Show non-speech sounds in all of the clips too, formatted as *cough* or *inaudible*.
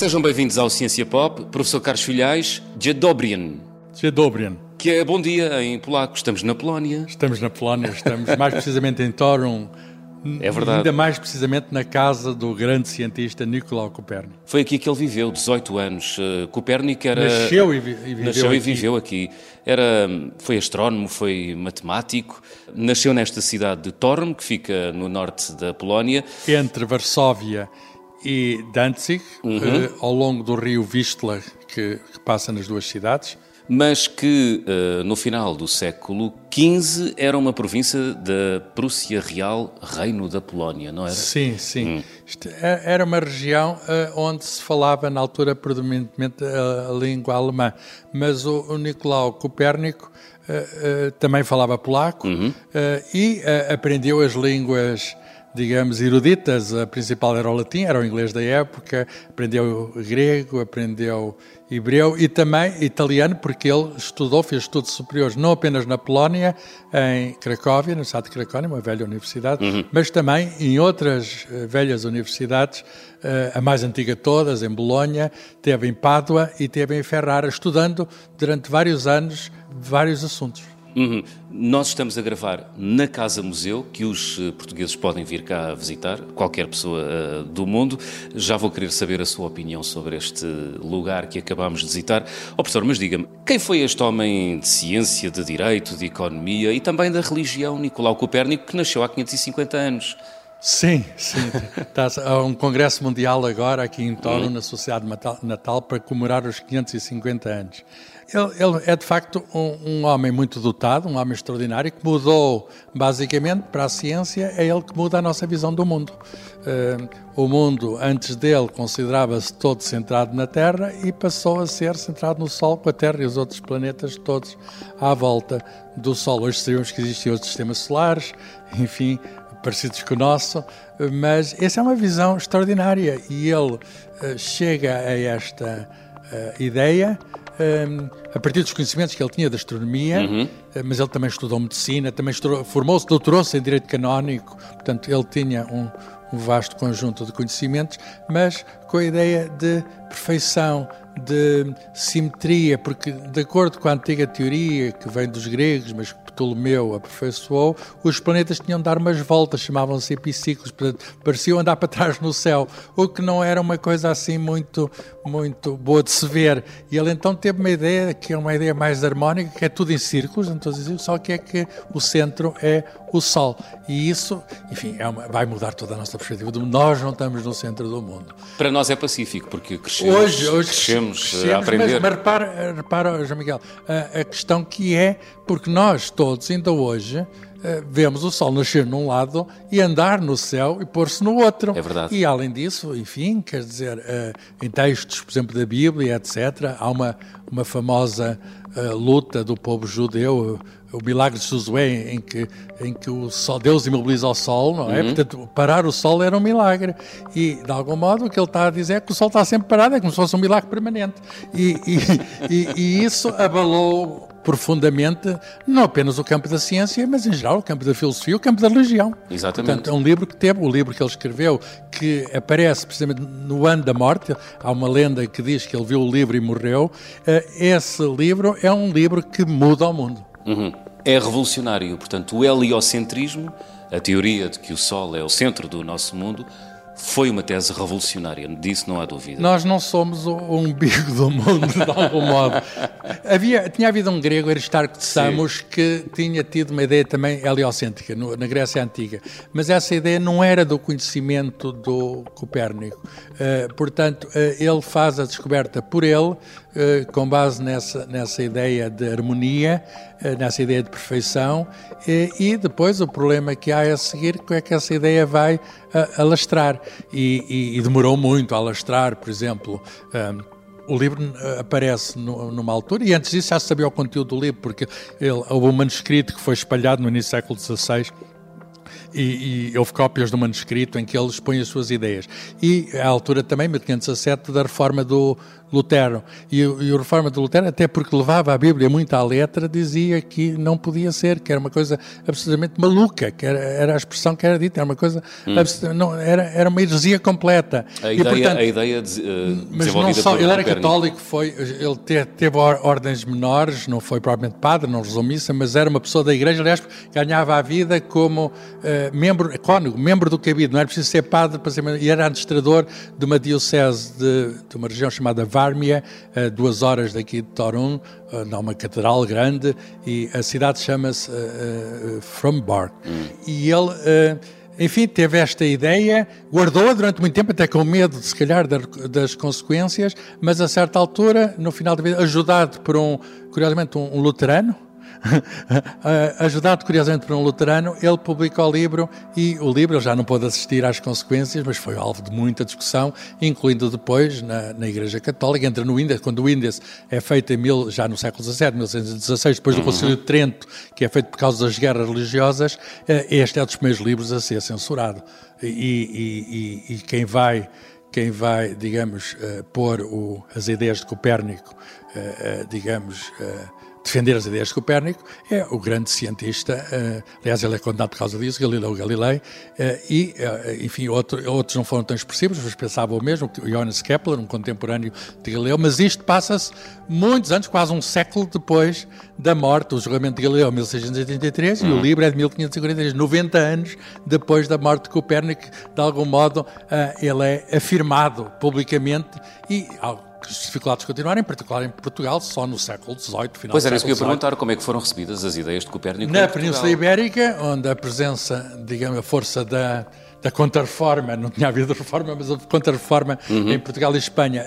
Sejam bem-vindos ao Ciência Pop. Professor Carlos Filhais, Dzień Dzień Que é bom dia em polaco. Estamos na Polónia. Estamos na Polónia, estamos mais precisamente em Torum. É verdade. Ainda mais precisamente na casa do grande cientista Nicolau Copérnico. Foi aqui que ele viveu, 18 anos. Uh, Copérnico era... Nasceu e, vi e viveu Nasceu aqui. e viveu aqui. Era, foi astrónomo, foi matemático. Nasceu nesta cidade de Torum, que fica no norte da Polónia. Entre Varsóvia e Danzig, Uhum. eh, ao longo do rio Vistula, que, que passa nas duas cidades. mas que uh, no final do século XV era uma província da Prússia Real, Reino da Polónia, não era? Sim, sim. Isto é- era uma região eh, onde se falava, na altura, predominantemente a, a língua alemã. Mas o, o Nicolau Copérnico eh, eh, também falava polaco eh, e eh, aprendeu as línguas, digamos, eruditas. A principal era o latim, era o inglês da época. Aprendeu grego, aprendeu hebreu e também italiano, porque ele estudou, fez estudos superiores não apenas na Polónia, em Cracóvia, no estado de Cracóvia, uma velha universidade, mas também em outras eh, velhas universidades, eh, a mais antiga de todas, em Bolonha, teve em Pádua e teve em Ferrara, estudando durante vários anos vários assuntos. Uhum. Nós estamos a gravar na Casa Museu, que os eh, portugueses podem vir cá visitar, qualquer pessoa eh, do mundo. Já vou querer saber a sua opinião sobre este lugar que acabámos de visitar. Ó professor, mas diga-me, quem foi este homem de ciência, de direito, de economia e também da religião, Nicolau Copérnico, que nasceu há 550 anos? Sim, sim. Está há um congresso mundial agora aqui em Toro, na Sociedade Natal, para comemorar os 550 anos. Ele, ele é de facto um, um homem muito dotado, um homem extraordinário, que mudou basicamente para a ciência, é ele que muda a nossa visão do mundo. Eh, o mundo, antes dele, considerava-se todo centrado na Terra e passou a ser centrado no Sol, com a Terra e os outros planetas todos à volta do Sol. Hoje sabemos que existem outros sistemas solares, enfim, parecidos com o nosso, mas essa é uma visão extraordinária e ele eh, chega a esta eh, ideia a partir dos conhecimentos que ele tinha da astronomia, eh, mas ele também estudou medicina, também formou-se, doutorou-se em direito canónico, portanto ele tinha um, um vasto conjunto de conhecimentos, mas com a ideia de perfeição, de simetria, porque de acordo com a antiga teoria que vem dos gregos, mas que Ptolomeu aperfeiçoou, os planetas tinham de dar umas voltas, chamavam-se epiciclos, portanto, pareciam andar para trás no céu, o que não era uma coisa assim muito, muito boa de se ver. E ele então teve uma ideia que é uma ideia mais harmónica, que é tudo em círculos, não estou a dizer, só que é que o centro é o Sol. E isso, enfim, é uma- vai mudar toda a nossa perspectiva. Nós não estamos no centro do mundo. Para nós é pacífico, porque crescemos, Hoje, hoje crescemos, eh, crescemos, a aprender. Mas, mas repara, repara, João Miguel, a, a questão que é, porque nós todos, ainda hoje, eh, vemos o Sol nascer num lado e andar no céu e pôr-se no outro. É verdade. E além disso, enfim, quer dizer, eh, em textos, por exemplo, da Bíblia, etc., há uma, uma famosa luta do povo judeu, o milagre de Josué, em que, em que o sol, Deus imobiliza o sol, não Uhum. é? Portanto, parar o sol era um milagre. E, de algum modo, o que ele está a dizer é que o sol está sempre parado, é como se fosse um milagre permanente. E, e, e, e isso abalou profundamente não apenas o campo da ciência, mas em geral o campo da filosofia, o campo da religião. Exatamente. Portanto, é um livro que teve, o livro que ele escreveu, que aparece precisamente no ano da morte, há uma lenda que diz que ele viu o livro e morreu. Eh, Esse livro é um livro que muda o mundo. Uhum. É revolucionário, portanto, o heliocentrismo, a teoria de que o Sol é o centro do nosso mundo, foi uma tese revolucionária, disso não há dúvida. Nós não somos o o umbigo do mundo, de algum modo. Havia, tinha havido um grego, Aristarco de Samos, que tinha tido uma ideia também heliocêntrica, no- na Grécia Antiga. Mas essa ideia não era do conhecimento do Copérnico. Eh, portanto, eh, ele faz a descoberta por ele, eh, com base nessa, nessa ideia de harmonia, eh, nessa ideia de perfeição, eh, e depois o problema que há a seguir é que essa ideia vai alastrar. E, e- e demorou muito a alastrar, por exemplo. ah, o livro ah, aparece nu- numa altura, e antes disso já se sabia o conteúdo do livro, porque ele, houve um manuscrito que foi espalhado no início do século XVI e, e, houve cópias do manuscrito em que ele expõe as suas ideias. E à altura também, 1517, da reforma do Lutero. E, e o reforma do Lutero, até porque levava a Bíblia muito à letra, dizia que não podia ser, que era uma coisa absolutamente maluca, que era, era a expressão que era dita, era uma coisa, hum. não, era, era uma heresia completa. A ideia, e, portanto, a ideia de, uh, mas não só, ele era católico, foi, ele teve, teve ordens menores, não foi propriamente padre, não rezou missa, mas era uma pessoa da igreja, aliás, ganhava a vida como uh, membro, cônego, membro do cabido, não era preciso ser padre para ser, e era administrador de uma diocese de, de uma região chamada Vármia, a duas horas daqui de Torun, uh, uma catedral grande, e a cidade chama-se uh, Frombark. Hum. E ele enfim, teve esta ideia, guardou-a durante muito tempo, até com medo, se calhar, das consequências, mas a certa altura, no final da vida, ajudado por um, curiosamente, um, um luterano, *laughs* ajudado curiosamente por um luterano, ele publica o livro e o livro ele já não pôde assistir às consequências, mas foi alvo de muita discussão, incluindo depois na, na Igreja Católica, entra no Índice, quando o Índice é feito em mil, já no século XVII, 1616, depois do uhum. Concílio de Trento, que é feito por causa das guerras religiosas, eh, este é dos primeiros livros a ser censurado. E, e, e, e quem vai quem vai, digamos, uh, pôr o, as ideias de Copérnico, digamos, defender as ideias de Copérnico, é o grande cientista, uh, aliás, ele é condenado por causa disso, Galileu Galilei, uh, e, uh, enfim, outro, outros não foram tão expressivos, mas pensavam o mesmo, Johannes Kepler, um contemporâneo de Galileu, mas isto passa-se muitos anos, quase um século depois da morte, o julgamento de Galileu, 1683, uhum. e o uhum. livro é de 1543, 90 anos depois da morte de Copérnico, de algum modo ele é afirmado publicamente e dificuldades continuaram, em particular em Portugal, só no século XVIII, final Pois era isso que eu ia perguntar, como é que foram recebidas as ideias de Copérnico Na Península Ibérica, onde a presença, digamos, a força da da Contra-Reforma, não tinha havido reforma, mas a Contra-Reforma uhum. em Portugal e Espanha,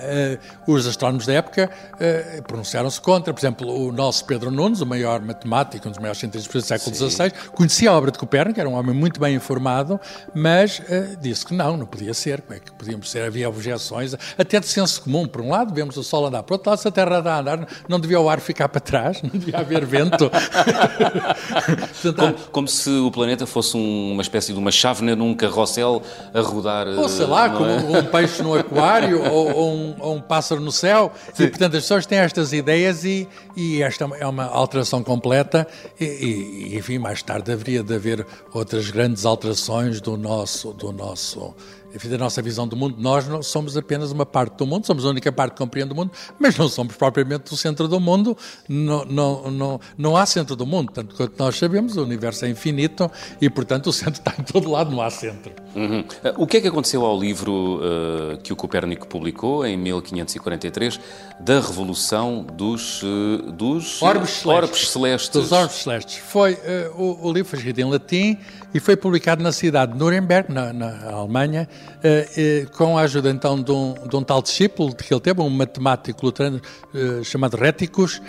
uh, os astrónomos da época uh, pronunciaram-se contra. Por exemplo, o nosso Pedro Nunes, o maior matemático, um dos maiores cientistas do século XVI, conhecia a obra de Copérnico, era um homem muito bem informado, mas uh, disse que não, não podia ser. Como é que podíamos ser? Havia objeções, até de senso comum. Por um lado, vemos o Sol andar, por outro lado, se a Terra a andar, não devia o ar ficar para trás, não devia haver vento. *laughs* Como, como, se o planeta fosse um, uma espécie de uma chávena num carroça carrossel a rodar. Ou sei lá, como é? um peixe no aquário *laughs* ou, ou, um, ou, um, pássaro no céu. Sim. E, portanto, as pessoas têm estas ideias e, e esta é uma alteração completa. E, e, enfim, mais tarde haveria de haver outras grandes alterações do nosso, do nosso da nossa visão do mundo. Nós não somos apenas uma parte do mundo, somos a única parte que compreende o mundo, mas não somos propriamente o centro do mundo. Não, não, não, não há centro do mundo. Tanto quanto nós sabemos, o universo é infinito e, portanto, o centro está em todo lado, não há centro. Uhum. Uh, o que é que aconteceu ao livro uh, que o Copérnico publicou em 1543 da Revolução dos, uh, dos orbes, celestes. orbes celestes? Dos orbes celestes. Foi, o, o livro foi escrito em latim e foi publicado na cidade de Nuremberg, na, na Alemanha, eh, eh, com a ajuda então de um, de um, tal discípulo que ele teve, um matemático luterano eh, chamado Réticos,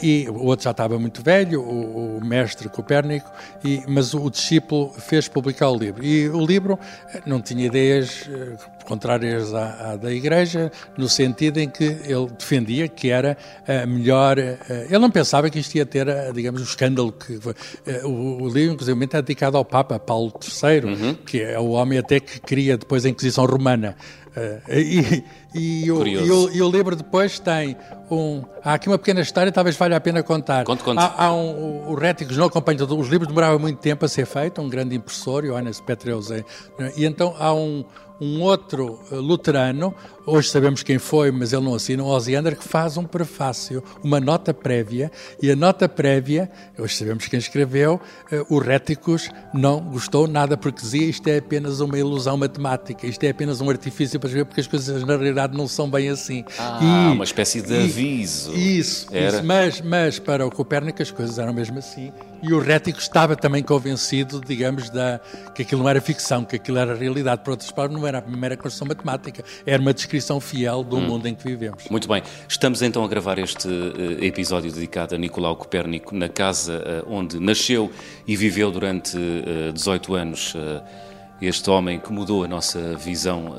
e o outro já estava muito velho, o, o mestre Copérnico, e, mas o, o discípulo fez publicar o livro. E o livro não tinha ideias contrárias à, à, da Igreja, no sentido em que ele defendia que era a melhor. Ele não pensava que isto ia ter, digamos, o escândalo que. O, o livro, inclusive, é dedicado ao Papa Paulo III, uhum. que é o homem até que cria depois a Inquisição Romana. e, e, o, e, o, e o livro depois tem um. Há aqui uma pequena história, talvez valha a pena contar. Conte, conte. Há, há um, o Réticos não acompanha os livros, demorava muito tempo a ser feito, um grande impressor, Johannes Petreus. E então há um, um outro eh, luterano, hoje sabemos quem foi, mas ele não assina, o Osiander, que faz um prefácio, uma nota prévia, e a nota prévia, hoje sabemos quem escreveu, eh, o Réticos não gostou nada, porque dizia isto é apenas uma ilusão matemática, isto é apenas um artifício para escrever, porque as coisas na realidade não são bem assim. Ah, e, uma espécie de e, aviso. Isso, isso, mas, mas para o Copérnico as coisas eram mesmo assim, e o Rético estava também convencido, digamos, da, que aquilo não era ficção, que aquilo era realidade. Por outras palavras, não era a primeira construção matemática, era uma descrição fiel do hum. mundo em que vivemos. Muito bem. Estamos então a gravar este uh, episódio dedicado a Nicolau Copérnico na casa uh, onde nasceu e viveu durante uh, eh, 18 anos este homem que mudou a nossa visão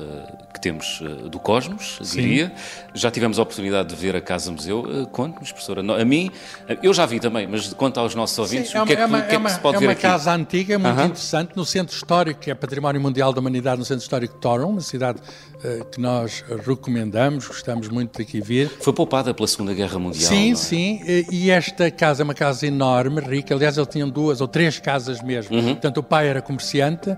temos uh, do cosmos, Sim. diria. Já tivemos a oportunidade de ver a Casa Museu. Uh, Conte-nos, professora. A mim, eu já vi também, mas conta aos nossos ouvintes Sim, é o que é, que, uma, que, é que se pode é ver aqui. É uma casa antiga, muito -huh. interessante, no Centro Histórico, que é Património Mundial da Humanidade, no Centro Histórico de Toron, uma cidade que nós recomendamos, gostamos muito de aqui vir. Foi poupada pela Segunda Guerra Mundial. Sim, é? sim, e esta casa é uma casa enorme, rica. Aliás, eles tinham duas ou três casas mesmo. Uhum. Portanto, o pai era comerciante,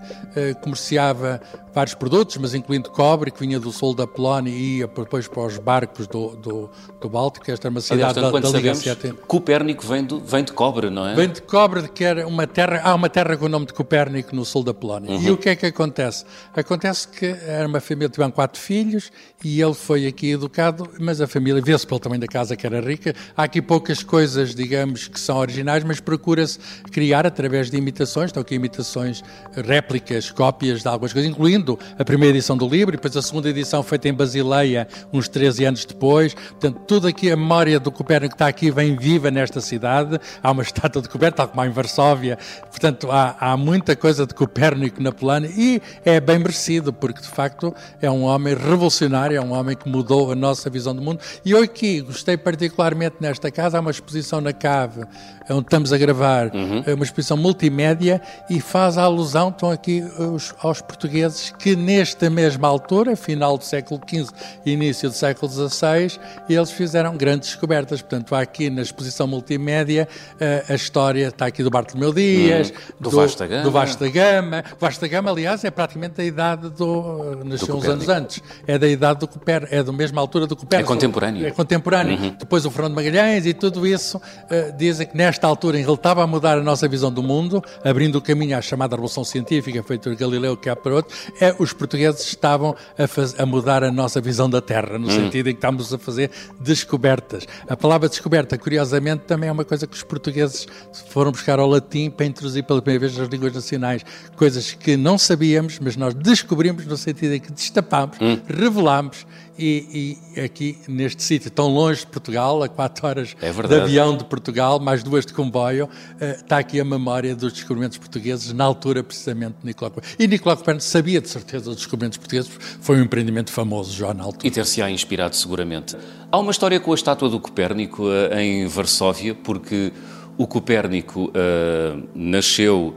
comerciava vários produtos, mas incluindo cobre, que vinha do sul da Polónia e ia depois para os barcos do, do, do Báltico. Esta era uma cidade Aliás, da, da Liga sabemos, Copérnico vem, do, vem de cobre, não é? Vem de cobre, que era uma terra, há uma terra com o nome de Copérnico no sul da Polónia. Uhum. E o que é que acontece? Acontece que era uma família, tiveram quatro filhos e ele foi aqui educado, mas a família, vê-se pelo tamanho da casa que era rica, há aqui poucas coisas, digamos, que são originais, mas procura-se criar através de imitações, estão aqui imitações, réplicas, cópias de algumas coisas, incluindo a primeira edição do livro e depois a segunda edição feita em Basileia uns 13 anos depois. Portanto, tudo aqui, a memória do Copérnico está aqui vem viva nesta cidade. Há uma *laughs* estátua de Copérnico, tal como há em Varsóvia. Portanto, há, há muita coisa de Copérnico na Polónia e é bem merecido, porque de facto é um homem revolucionário, é um homem que mudou a nossa visão do mundo. E eu aqui gostei particularmente nesta casa, há uma exposição na cave onde estamos a gravar, uhum. É uma exposição multimédia e faz a alusão, estão aqui os, aos portugueses que nesta mesma altura, final do século XV e início do século XVI, eles fizeram grandes descobertas. Portanto, há aqui na exposição multimédia eh, a história, está aqui do Bartolomeu Dias, hum, do, do, Vasta Gama. do Vasta Gama. Vasta Gama, aliás, é praticamente da idade do... nasceu do uns anos antes. É da idade do Copérnico, é da mesma altura do Copérnico. É contemporâneo. É contemporâneo. Uhum. Depois o Fernando Magalhães e tudo isso uh, dizem que nesta altura em que ele estava a mudar a nossa visão do mundo, abrindo o caminho à chamada Revolução Científica, feita por Galileu, que há para outro, é, os portugueses estavam a, faz, a mudar a nossa visão da Terra, no hum. sentido em que estamos a fazer descobertas. A palavra descoberta, curiosamente, também é uma coisa que os portugueses foram buscar ao latim para introduzir pela primeira vez nas línguas nacionais. Coisas que não sabíamos, mas nós descobrimos no sentido em que destapámos, hum. revelámos e, e, aqui neste sítio, tão longe de Portugal, a 4 horas é de avião de Portugal, mais duas de comboio, uh, está aqui a memória dos descobrimentos portugueses, na altura precisamente de Nicolau Copérnico. E Nicolau Copérnico sabia de certeza dos descobrimentos portugueses, foi um empreendimento famoso já na altura. E ter-se-á inspirado seguramente. Há uma história com a estátua do Copérnico uh, em Varsóvia, porque o Copérnico uh, nasceu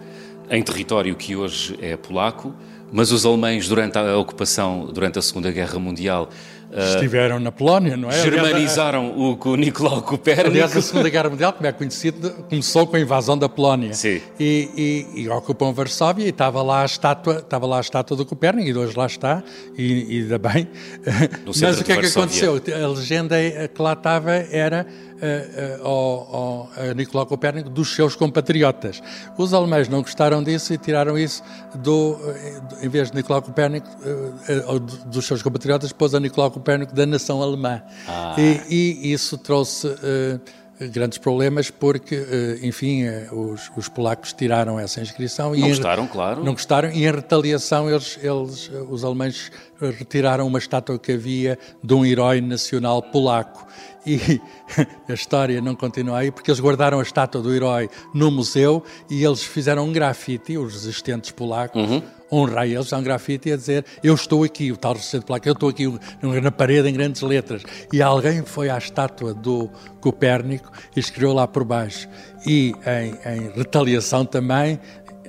em território que hoje é polaco, mas os alemães, durante a ocupação, durante a Segunda Guerra Mundial, eh, Estiveram na Polónia, não é? Germanizaram o, o Nicolau Copérnico. Aliás, a Segunda Guerra Mundial, como é conhecido, começou com a invasão da Polónia. Sim. E, e, e ocupam Varsóvia e estava lá a estátua, estava lá a estátua do Copérnico e hoje lá está, e, ainda bem. Mas o que é que aconteceu? A legenda que lá estava era ao, ao Nicolau Copérnico dos seus compatriotas. Os alemães não gostaram disso e tiraram isso do, em vez de Nicolau Copérnico, dos seus compatriotas, pôs a Nicolau Copérnico da nação alemã. Ah. E, e, isso trouxe grandes problemas porque, enfim, os, os, polacos tiraram essa inscrição. Não e gostaram, claro. Não gostaram e em retaliação eles, eles, os alemães retiraram uma estátua que havia de um herói nacional polaco e *laughs* a história não continua aí, porque eles guardaram a estátua do herói no museu e eles fizeram um grafite, os resistentes polacos, uhum. honrar eles, um grafite a dizer eu estou aqui, o tal resistente polaco, eu estou aqui na parede em grandes letras. E alguém foi à estátua do Copérnico e escreveu lá por baixo. E em, em retaliação também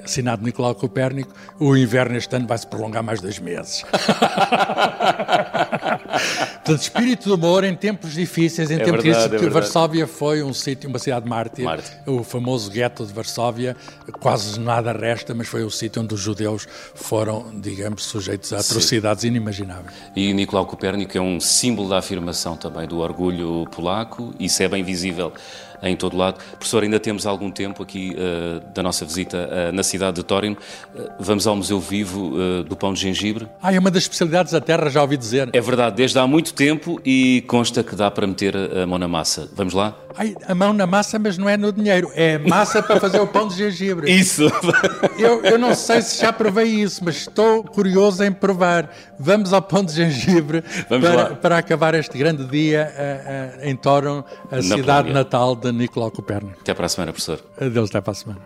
assinado Nicolau Copérnico, o inverno este ano vai se prolongar mais dois meses. *laughs* Portanto, espírito de humor em tempos difíceis, em é tempos verdade, difíceis, é Varsóvia foi um sítio, uma cidade mártir, Marte. o famoso gueto de Varsóvia, quase nada resta, mas foi o sítio onde os judeus foram, digamos, sujeitos a atrocidades Sim. inimagináveis. E Nicolau Copérnico é um símbolo da afirmação também do orgulho polaco, isso é bem visível em todo lado. Professor, ainda temos algum tempo aqui uh, da nossa visita uh, na cidade de Torino. Uh, vamos ao Museu Vivo do Pão de Gengibre. Ah, é uma das especialidades da terra, já ouvi dizer. É verdade, desde há muito tempo e consta que dá para meter a mão na massa. Vamos lá? Ai, a mão na massa, mas não é no dinheiro, é massa para fazer o pão de gengibre. *laughs* Isso! Eu, eu não sei se já provei isso, mas estou curioso em provar. Vamos ao pão de gengibre para, para, acabar este grande dia em Torino, a na cidade natal de Nicolau Copérnico. Até para a semana, professor. Adeus, até para a semana.